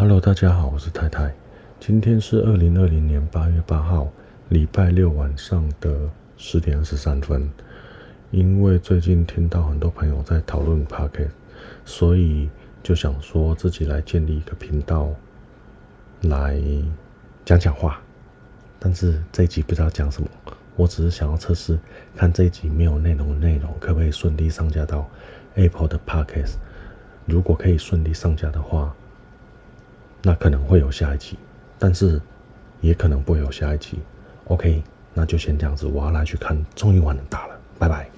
Hello，大家好，我是太太。今天是二零二零年八月八号，礼拜六晚上的十点二十三分。因为最近听到很多朋友在讨论 Podcast，所以就想说自己来建立一个频道，来讲讲话。但是这一集不知道讲什么，我只是想要测试，看这一集没有内容的内容可不可以顺利上架到 Apple 的 Podcast。如果可以顺利上架的话，那可能会有下一期，但是也可能不会有下一期。OK，那就先这样子，我要来去看综艺玩很大了，拜拜。